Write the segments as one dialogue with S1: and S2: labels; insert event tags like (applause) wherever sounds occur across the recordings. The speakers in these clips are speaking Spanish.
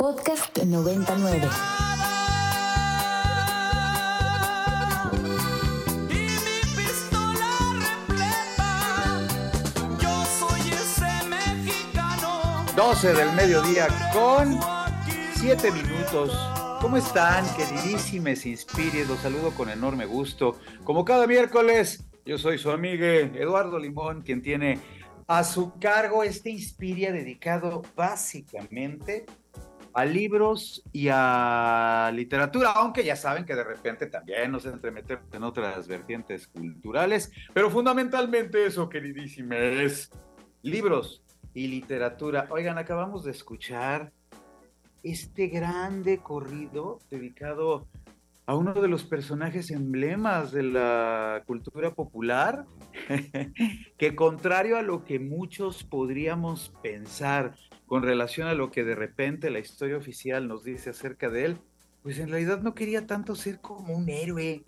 S1: Podcast 99.
S2: Y mi pistola repleta, yo soy ese mexicano.
S3: 12 del mediodía con 7 minutos. ¿Cómo están, queridísimes Inspires? Los saludo con enorme gusto. Como cada miércoles, yo soy su amigo Eduardo Limón, quien tiene a su cargo este Inspiria dedicado básicamente a libros y a literatura, aunque ya saben que de repente también nos entremetemos en otras vertientes culturales, pero fundamentalmente eso, queridísima, es libros y literatura. Oigan, acabamos de escuchar este grande corrido dedicado a uno de los personajes emblemas de la cultura popular, (laughs) que contrario a lo que muchos podríamos pensar con relación a lo que de repente la historia oficial nos dice acerca de él, pues en realidad no quería tanto ser como un héroe,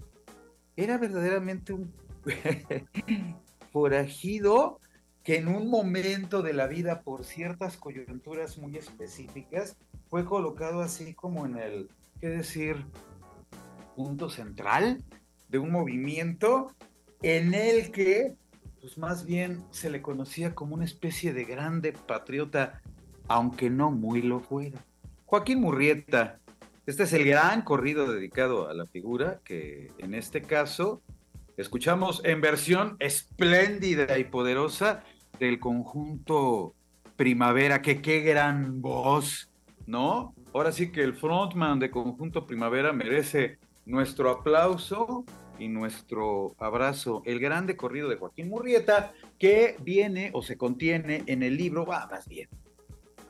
S3: era verdaderamente un (laughs) forajido que en un momento de la vida, por ciertas coyunturas muy específicas, fue colocado así como en el, ¿qué decir?, punto central de un movimiento en el que, pues más bien se le conocía como una especie de grande patriota, aunque no muy lo fuera. Joaquín Murrieta, este es el gran corrido dedicado a la figura que en este caso escuchamos en versión espléndida y poderosa del conjunto Primavera, que qué gran voz, ¿no? Ahora sí que el frontman de Conjunto Primavera merece nuestro aplauso y nuestro abrazo. El grande corrido de Joaquín Murrieta, que viene o se contiene en el libro, va más bien,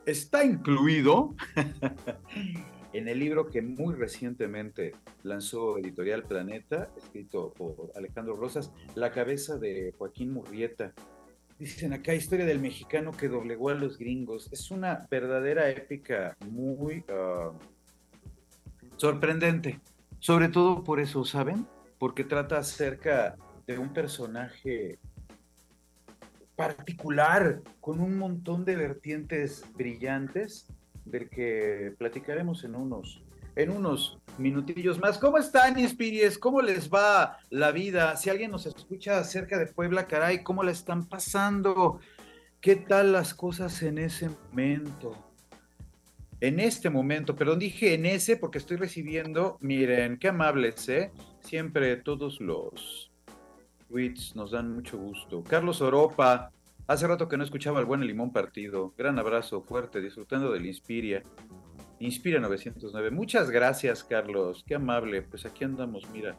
S3: está incluido (laughs) en el libro que muy recientemente lanzó Editorial Planeta, escrito por Alejandro Rosas, La cabeza de Joaquín Murrieta. Dicen acá, historia del mexicano que doblegó a los gringos. Es una verdadera épica muy uh, sorprendente. Sobre todo por eso, ¿saben? Porque trata acerca de un personaje particular, con un montón de vertientes brillantes, del que platicaremos en unos, en unos minutillos más. ¿Cómo están, Inspiries? ¿Cómo les va la vida? Si alguien nos escucha acerca de Puebla, caray, ¿cómo la están pasando? ¿Qué tal las cosas en ese momento? En este momento, perdón, dije en ese porque estoy recibiendo, miren, qué amables, ¿eh? Siempre todos los tweets nos dan mucho gusto. Carlos Oropa, hace rato que no escuchaba el buen Limón Partido. Gran abrazo fuerte, disfrutando del Inspiria. Inspira 909. Muchas gracias, Carlos. Qué amable. Pues aquí andamos, mira,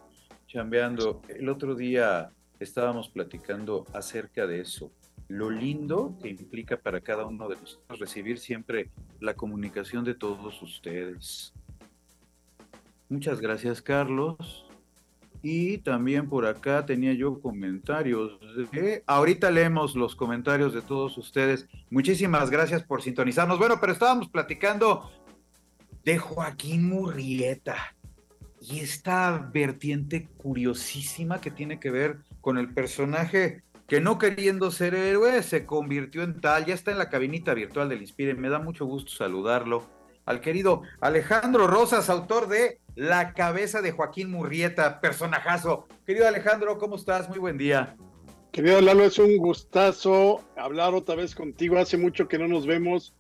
S3: chambeando. El otro día estábamos platicando acerca de eso. Lo lindo que implica para cada uno de nosotros recibir siempre la comunicación de todos ustedes. Muchas gracias, Carlos. Y también por acá tenía yo comentarios. Ahorita leemos los comentarios de todos ustedes. Muchísimas gracias por sintonizarnos. Bueno, pero estábamos platicando de Joaquín Murrieta y esta vertiente curiosísima que tiene que ver con el personaje que no queriendo ser héroe se convirtió en tal. Ya está en la cabinita virtual del Inspire. Me da mucho gusto saludarlo. Al querido Alejandro Rosas, autor de La cabeza de Joaquín Murrieta, personajazo. Querido Alejandro, ¿cómo estás? Muy buen día.
S4: Querido Lalo, es un gustazo hablar otra vez contigo. Hace mucho que no nos vemos.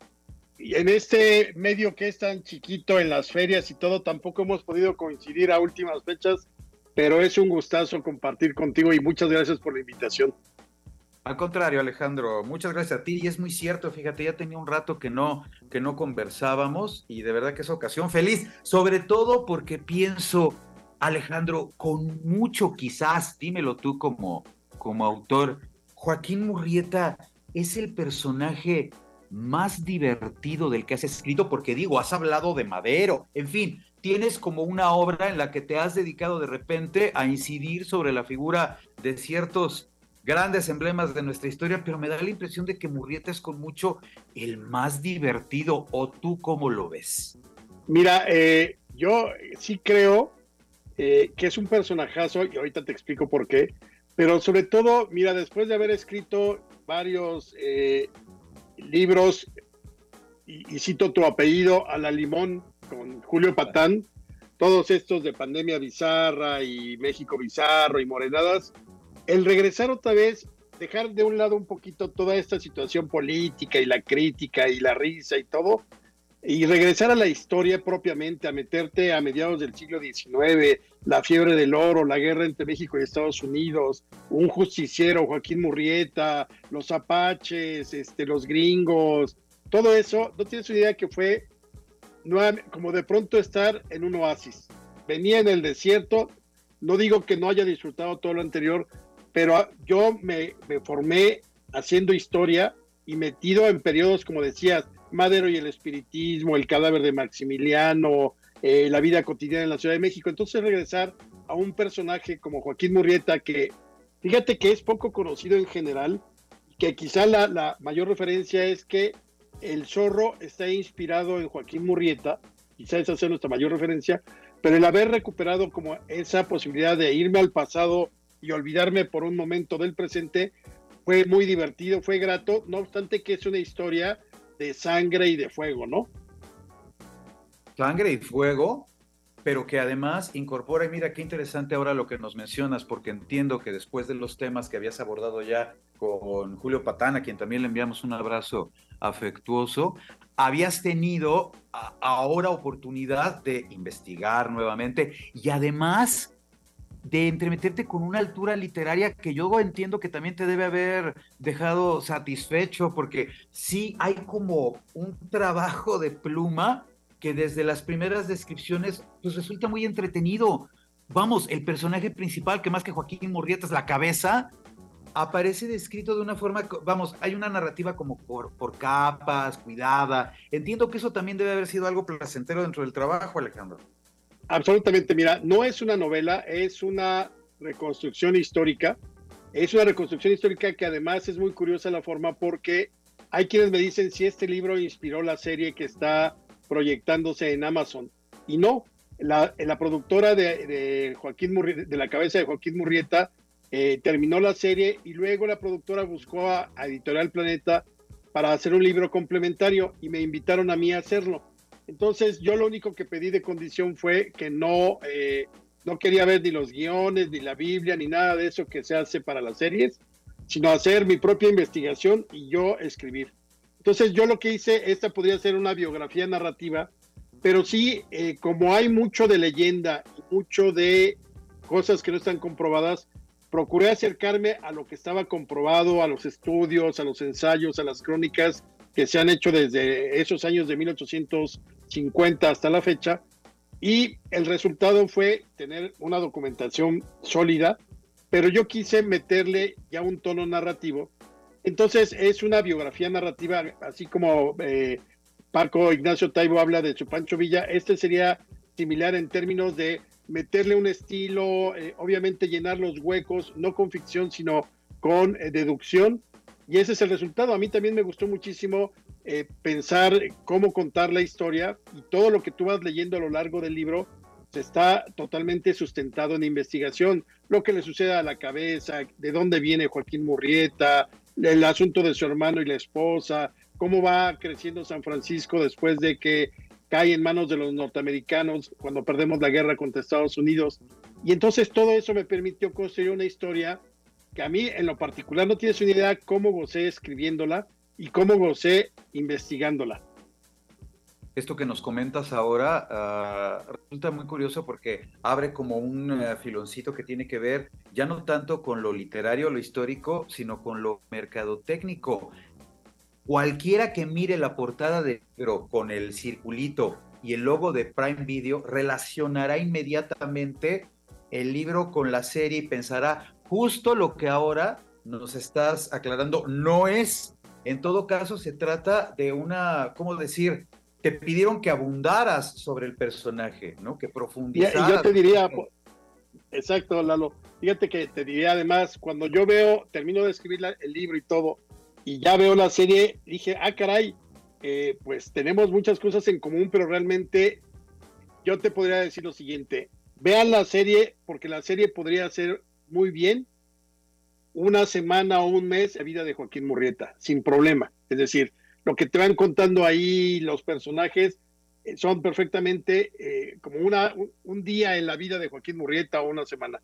S4: Y en este medio que es tan chiquito en las ferias y todo, tampoco hemos podido coincidir a últimas fechas, pero es un gustazo compartir contigo y muchas gracias por la invitación.
S3: Al contrario, Alejandro, muchas gracias a ti. Y es muy cierto, fíjate, ya tenía un rato que no, que no conversábamos y de verdad que es ocasión feliz, sobre todo porque pienso, Alejandro, con mucho quizás, dímelo tú como, como autor, Joaquín Murrieta es el personaje más divertido del que has escrito, porque digo, has hablado de Madero, en fin, tienes como una obra en la que te has dedicado de repente a incidir sobre la figura de ciertos grandes emblemas de nuestra historia, pero me da la impresión de que Murrieta es con mucho el más divertido, ¿o tú cómo lo ves?
S4: Mira, eh, yo sí creo eh, que es un personajazo, y ahorita te explico por qué, pero sobre todo, mira, después de haber escrito varios eh, libros y, y cito tu apellido, a la limón con Julio Patán, todos estos de pandemia bizarra y México bizarro y morenadas, el regresar otra vez, dejar de un lado un poquito toda esta situación política y la crítica y la risa y todo, y regresar a la historia propiamente, a meterte a mediados del siglo XIX, la fiebre del oro, la guerra entre México y Estados Unidos, un justiciero, Joaquín Murrieta, los apaches, este, los gringos, todo eso, no tienes idea que fue como de pronto estar en un oasis. Venía en el desierto, no digo que no haya disfrutado todo lo anterior, pero yo me, me formé haciendo historia y metido en periodos, como decías, Madero y el espiritismo, el cadáver de Maximiliano, eh, la vida cotidiana en la Ciudad de México. Entonces regresar a un personaje como Joaquín Murrieta, que fíjate que es poco conocido en general, que quizá la, la mayor referencia es que el zorro está inspirado en Joaquín Murrieta, quizá esa sea nuestra mayor referencia, pero el haber recuperado como esa posibilidad de irme al pasado y olvidarme por un momento del presente fue muy divertido, fue grato, no obstante que es una historia de sangre y de fuego, ¿no?
S3: Sangre y fuego, pero que además incorpora, y mira qué interesante ahora lo que nos mencionas, porque entiendo que después de los temas que habías abordado ya con Julio Patán, a quien también le enviamos un abrazo afectuoso, habías tenido ahora oportunidad de investigar nuevamente y además de entremeterte con una altura literaria que yo entiendo que también te debe haber dejado satisfecho, porque sí hay como un trabajo de pluma que desde las primeras descripciones pues resulta muy entretenido. Vamos, el personaje principal, que más que Joaquín Murrieta es la cabeza, aparece descrito de una forma, vamos, hay una narrativa como por, por capas, cuidada. Entiendo que eso también debe haber sido algo placentero dentro del trabajo, Alejandro.
S4: Absolutamente, mira, no es una novela, es una reconstrucción histórica. Es una reconstrucción histórica que además es muy curiosa la forma porque hay quienes me dicen si este libro inspiró la serie que está proyectándose en Amazon. Y no, la, productora de, Joaquín de la cabeza de Joaquín Murrieta eh, terminó la serie y luego la productora buscó a, Editorial Planeta para hacer un libro complementario y me invitaron a mí a hacerlo. Entonces yo lo único que pedí de condición fue que no, eh, no quería ver ni los guiones, ni la Biblia, ni nada de eso que se hace para las series, sino hacer mi propia investigación y yo escribir. Entonces yo lo que hice, esta podría ser una biografía narrativa, pero sí, eh, como hay mucho de leyenda y mucho de cosas que no están comprobadas, procuré acercarme a lo que estaba comprobado, a los estudios, a los ensayos, a las crónicas que se han hecho desde esos años de 1850 hasta la fecha. Y el resultado fue tener una documentación sólida, pero yo quise meterle ya un tono narrativo. Entonces es una biografía narrativa, así como eh, Paco Ignacio Taibo habla de su Pancho Villa, este sería similar en términos de meterle un estilo, eh, obviamente llenar los huecos, no con ficción, sino con eh, deducción. Y ese es el resultado. A mí también me gustó muchísimo eh, pensar cómo contar la historia y todo lo que tú vas leyendo a lo largo del libro está totalmente sustentado en investigación. Lo que le sucede a la cabeza, de dónde viene Joaquín Murrieta, el asunto de su hermano y la esposa, cómo va creciendo San Francisco después de que cae en manos de los norteamericanos cuando perdemos la guerra contra Estados Unidos. Y entonces todo eso me permitió construir una historia que a mí en lo particular no tienes una idea cómo gocé escribiéndola y cómo gocé investigándola.
S3: Esto que nos comentas ahora uh, resulta muy curioso porque abre como un uh, filoncito que tiene que ver ya no tanto con lo literario, lo histórico, sino con lo mercadotécnico. Cualquiera que mire la portada de pero con el circulito y el logo de Prime Video relacionará inmediatamente el libro con la serie y pensará justo lo que ahora nos estás aclarando no es. En todo caso, se trata de una, ¿cómo decir? Te pidieron que abundaras sobre el personaje, ¿no? Que profundizaras.
S4: Y yo te diría, exacto, Lalo. Fíjate que te diría además, cuando yo veo, termino de escribir el libro y todo, y ya veo la serie, dije, ah, caray, eh, pues tenemos muchas cosas en común, pero realmente yo te podría decir lo siguiente, vean la serie, porque la serie podría ser muy bien una semana o un mes de vida de Joaquín Murrieta, sin problema. Es decir, lo que te van contando ahí los personajes eh, son perfectamente eh, como una, un, día en la vida de Joaquín Murrieta o una semana.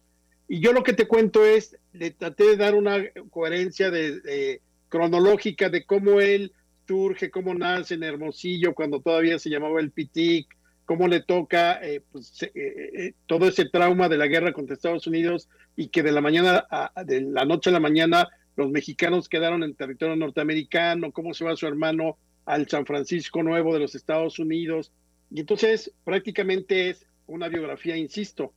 S4: Y yo lo que te cuento es, le traté de dar una coherencia de, cronológica de cómo él surge, cómo nace en Hermosillo cuando todavía se llamaba el Pitic, cómo le toca eh, pues, todo ese trauma de la guerra contra Estados Unidos y que de la mañana a, de la noche a la mañana los mexicanos quedaron en territorio norteamericano, cómo se va su hermano al San Francisco Nuevo de los Estados Unidos. Y entonces prácticamente es una biografía, insisto.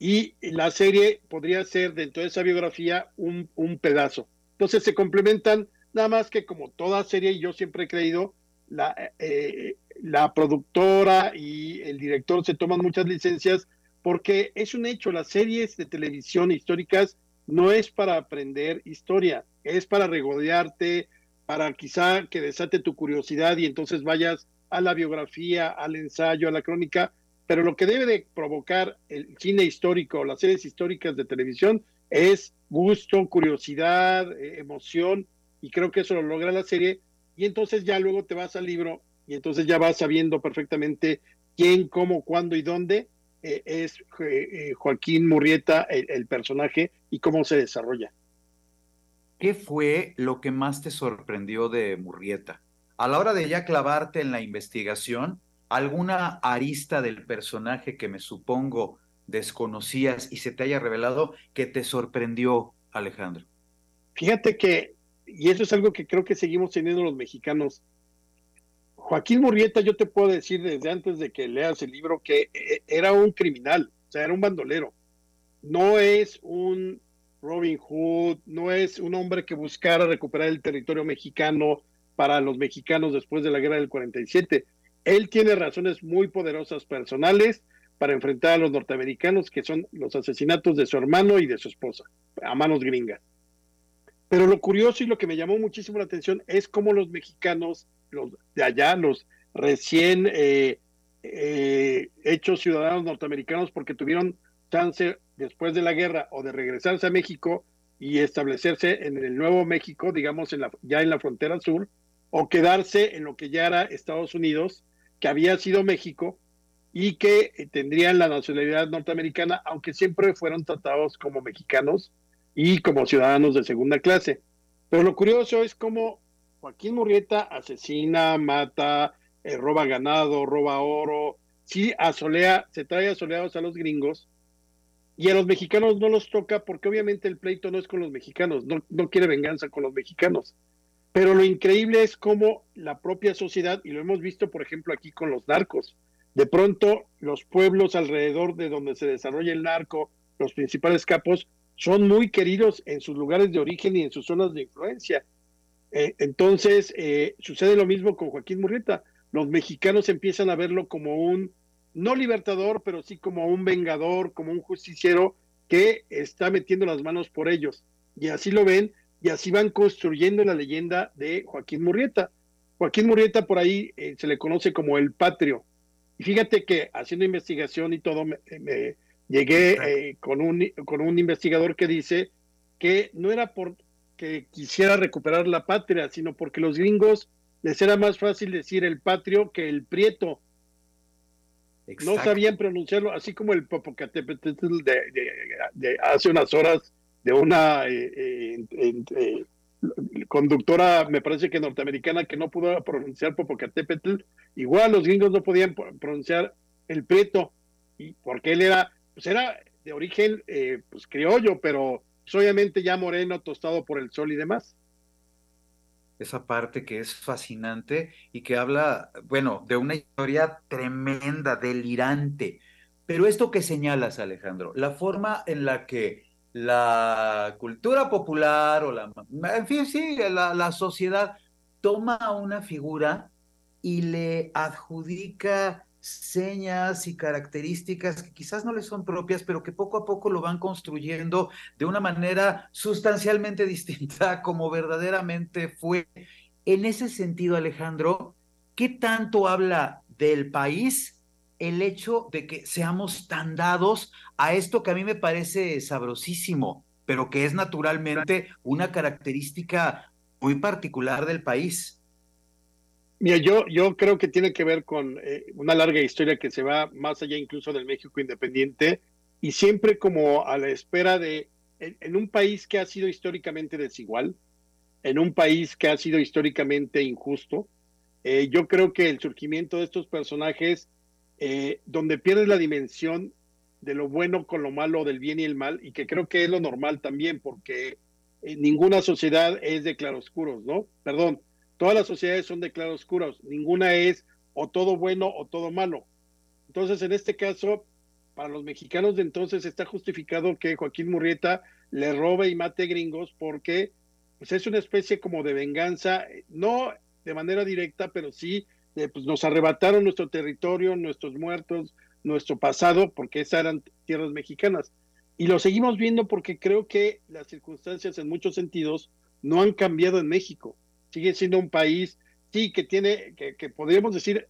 S4: Y la serie podría ser dentro de esa biografía un, un pedazo. Entonces se complementan, nada más que como toda serie, y yo siempre he creído, la, eh, la productora y el director se toman muchas licencias porque es un hecho, las series de televisión históricas no es para aprender historia, es para regodearte, para quizá que desate tu curiosidad y entonces vayas a la biografía, al ensayo, a la crónica, pero lo que debe de provocar el cine histórico, las series históricas de televisión, es gusto, curiosidad, eh, emoción, y creo que eso lo logra la serie, y entonces ya luego te vas al libro y entonces ya vas sabiendo perfectamente quién, cómo, cuándo y dónde eh, es eh, Joaquín Murrieta el personaje y cómo se desarrolla.
S3: ¿Qué fue lo que más te sorprendió de Murrieta? A la hora de ya clavarte en la investigación, ¿alguna arista del personaje que me supongo desconocías y se te haya revelado que te sorprendió, Alejandro?
S4: Fíjate que, y eso es algo que creo que seguimos teniendo los mexicanos, Joaquín Murrieta, yo te puedo decir desde antes de que leas el libro que eh, era un criminal, o sea, era un bandolero. No es un Robin Hood, no es un hombre que buscara recuperar el territorio mexicano para los mexicanos después de la guerra del 47. Él tiene razones muy poderosas personales para enfrentar a los norteamericanos, que son los asesinatos de su hermano y de su esposa, a manos gringas. Pero lo curioso y lo que me llamó muchísimo la atención es cómo los mexicanos, los de allá, los recién eh, eh, hechos ciudadanos norteamericanos, porque tuvieron chance después de la guerra o de regresarse a México y establecerse en el Nuevo México, digamos, en la, ya en la frontera sur, o quedarse en lo que ya era Estados Unidos, que había sido México y que eh, tendrían la nacionalidad norteamericana, aunque siempre fueron tratados como mexicanos y como ciudadanos de segunda clase. Pero lo curioso es cómo Joaquín Murrieta asesina, mata, eh, roba ganado, roba oro, sí asolea, se trae asoleados a los gringos, y a los mexicanos no los toca porque obviamente el pleito no es con los mexicanos, no, no quiere venganza con los mexicanos. Pero lo increíble es cómo la propia sociedad, y lo hemos visto por ejemplo aquí con los narcos, de pronto los pueblos alrededor de donde se desarrolla el narco, los principales capos, son muy queridos en sus lugares de origen y en sus zonas de influencia. Eh, entonces, eh, sucede lo mismo con Joaquín Murrieta. Los mexicanos empiezan a verlo como un no libertador, pero sí como un vengador, como un justiciero que está metiendo las manos por ellos. Y así lo ven y así van construyendo la leyenda de Joaquín Murrieta. Joaquín Murrieta por ahí eh, se le conoce como el patrio. Y fíjate que haciendo investigación y todo, me, llegué eh, con, un, con un investigador que dice que no era porque quisiera recuperar la patria, sino porque los gringos les era más fácil decir el patrio que el prieto no sabían pronunciarlo, así como el Popocatépetl de, de, hace unas horas de una eh, eh, eh, conductora, me parece que norteamericana, que no pudo pronunciar Popocatépetl. Igual los gringos no podían pronunciar el preto, y porque él era, pues era de origen pues criollo, pero obviamente ya moreno, tostado por el sol y demás
S3: esa parte que es fascinante y que habla, bueno, de una historia tremenda, delirante. Pero esto que señalas, Alejandro, la forma en la que la cultura popular o la, en fin, sí, la, la sociedad toma una figura y le adjudica señas y características que quizás no le son propias, pero que poco a poco lo van construyendo de una manera sustancialmente (laughs) distinta como verdaderamente fue. En ese sentido, Alejandro, ¿qué tanto habla del país el hecho de que seamos tan dados a esto que a mí me parece sabrosísimo, pero que es naturalmente una característica muy particular del país?
S4: Mira, yo, yo creo que tiene que ver con eh, una larga historia que se va más allá incluso del México independiente y siempre como a la espera de, en, un país que ha sido históricamente desigual, en un país que ha sido históricamente injusto, eh, yo creo que el surgimiento de estos personajes, eh, donde pierdes la dimensión de lo bueno con lo malo, del bien y el mal, y que creo que es lo normal también, porque ninguna sociedad es de claroscuros, ¿no? Perdón, todas las sociedades son de claroscuros, ninguna es o todo bueno o todo malo. Entonces, en este caso, para los mexicanos de entonces está justificado que Joaquín Murrieta le robe y mate gringos porque pues es una especie como de venganza, no de manera directa, pero sí eh, pues nos arrebataron nuestro territorio, nuestros muertos, nuestro pasado, porque esas eran tierras mexicanas. Y lo seguimos viendo porque creo que las circunstancias en muchos sentidos no han cambiado en México. Sigue siendo un país, sí, que tiene, que, que podríamos decir,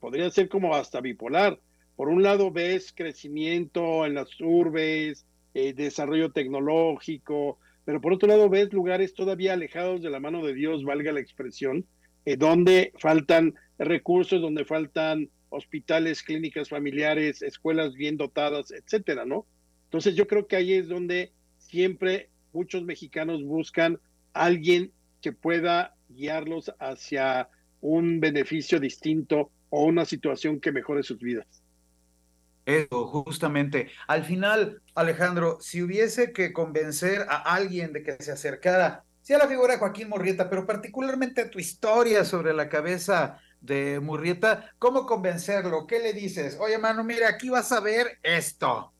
S4: podría ser como hasta bipolar. Por un lado ves crecimiento en las urbes, eh, desarrollo tecnológico, pero por otro lado ves lugares todavía alejados de la mano de Dios, valga la expresión, eh, donde faltan recursos, donde faltan hospitales, clínicas familiares, escuelas bien dotadas, etcétera, ¿no? Entonces yo creo que ahí es donde siempre muchos mexicanos buscan alguien que pueda guiarlos hacia un beneficio distinto o una situación que mejore sus vidas.
S3: Eso, justamente. Al final, Alejandro, si hubiese que convencer a alguien de que se acercara, sí a la figura de Joaquín Murrieta, pero particularmente a tu historia sobre la cabeza de Murrieta, ¿cómo convencerlo? ¿Qué le dices? Oye, mano, mira, aquí vas a ver esto.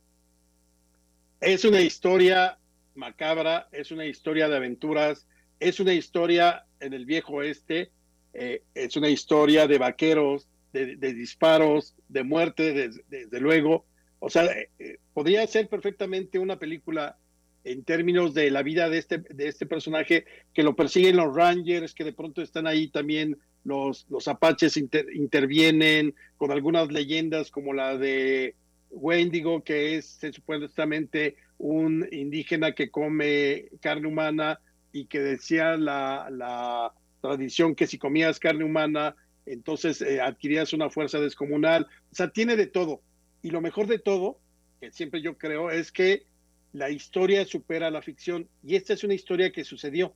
S4: Es una historia macabra, es una historia de aventuras, es una historia en el viejo oeste, eh, es una historia de vaqueros, de, disparos, de muerte, desde, luego. O sea, eh, podría ser perfectamente una película en términos de la vida de este, de este personaje, que lo persiguen los Rangers, que de pronto están ahí también los, los apaches inter, intervienen con algunas leyendas como la de Wendigo, que es supuestamente un indígena que come carne humana y que decía la, la tradición que si comías carne humana, entonces eh, adquirías una fuerza descomunal. O sea, tiene de todo. Y lo mejor de todo, que siempre yo creo, es que la historia supera la ficción. Y esta es una historia que sucedió.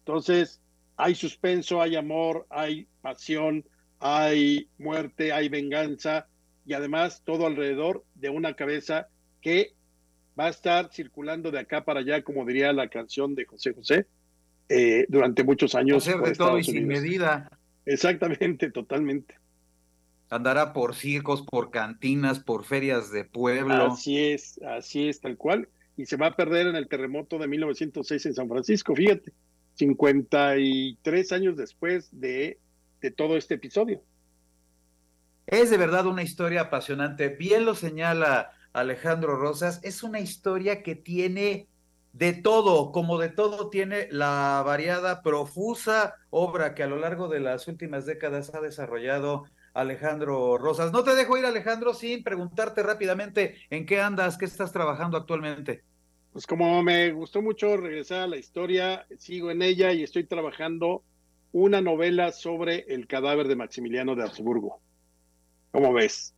S4: Entonces, hay suspenso, hay amor, hay pasión, hay muerte, hay venganza y además todo alrededor de una cabeza que va a estar circulando de acá para allá, como diría la canción de José José, eh, durante muchos años.
S3: Hacer de todo y sin medida.
S4: Exactamente, totalmente.
S3: Andará por circos, por cantinas, por ferias de pueblo.
S4: Así es, así es, tal cual. Y se va a perder en el terremoto de 1906 en San Francisco, fíjate, 53 años después de, de todo este episodio.
S3: Es de verdad una historia apasionante. Bien lo señala Alejandro Rosas. Es una historia que tiene de todo, como de todo tiene la variada, profusa obra que a lo largo de las últimas décadas ha desarrollado Alejandro Rosas. No te dejo ir, Alejandro, sin preguntarte rápidamente en qué andas, qué estás trabajando actualmente.
S4: Pues como me gustó mucho regresar a la historia, sigo en ella y estoy trabajando una novela sobre el cadáver de Maximiliano de Habsburgo. ¿Cómo ves?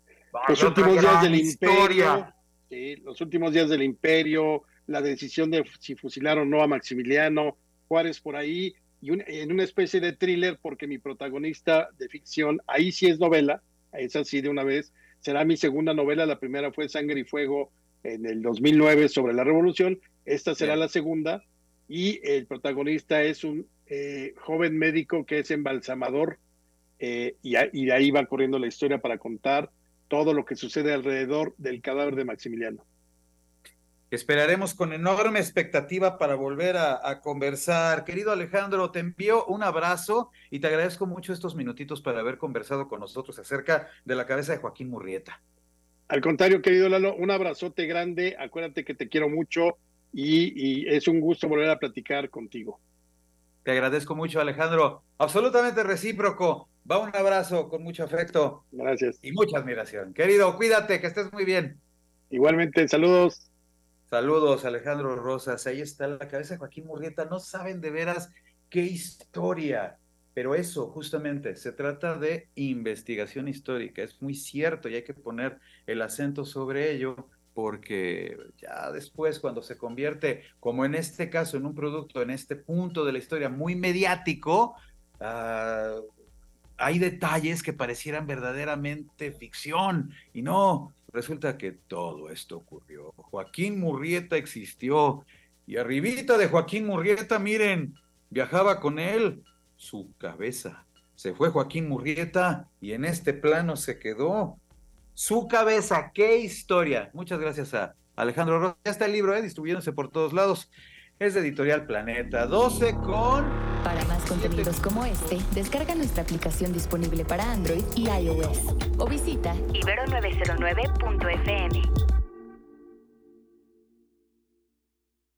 S4: Los últimos días del imperio, sí, los últimos días del imperio, la decisión de si fusilar o no a Maximiliano, Juárez por ahí, y un, en una especie de thriller, porque mi protagonista de ficción, ahí sí es novela, es así de una vez, será mi segunda novela, la primera fue Sangre y Fuego en el 2009 sobre la revolución, esta será Bien. la segunda, y el protagonista es un eh, joven médico que es embalsamador, eh, y, y de ahí va corriendo la historia para contar todo lo que sucede alrededor del cadáver de Maximiliano.
S3: Esperaremos con enorme expectativa para volver a, a, conversar. Querido Alejandro, te envío un abrazo y te agradezco mucho estos minutitos para haber conversado con nosotros acerca de la cabeza de Joaquín Murrieta.
S4: Al contrario, querido Lalo, un abrazote grande. Acuérdate que te quiero mucho y, y es un gusto volver a platicar contigo.
S3: Te agradezco mucho, Alejandro. Absolutamente recíproco. Va un abrazo con mucho afecto.
S4: Gracias.
S3: Y mucha admiración. Querido, cuídate, que estés muy bien.
S4: Igualmente, saludos.
S3: Saludos, Alejandro Rosas. Ahí está la cabeza de Joaquín Murrieta. No saben de veras qué historia, Pero eso, justamente, se trata de investigación histórica. Es muy cierto y hay que poner el acento sobre ello porque ya después cuando se convierte, como en este caso, en un producto, en este punto de la historia muy mediático, uh, hay detalles que parecieran verdaderamente ficción y no, resulta que todo esto ocurrió. Joaquín Murrieta existió y arribita de Joaquín Murrieta, miren, viajaba con él su cabeza. Se fue Joaquín Murrieta y en este plano se quedó su cabeza. ¡Qué historia! Muchas gracias a Alejandro Rosa. Ya está el libro, ¿eh? distribuyéndose por todos lados. Es de Editorial Planeta. 12 con...
S1: Para más contenidos como este, descarga nuestra aplicación disponible para Android y iOS o visita ibero909.fm.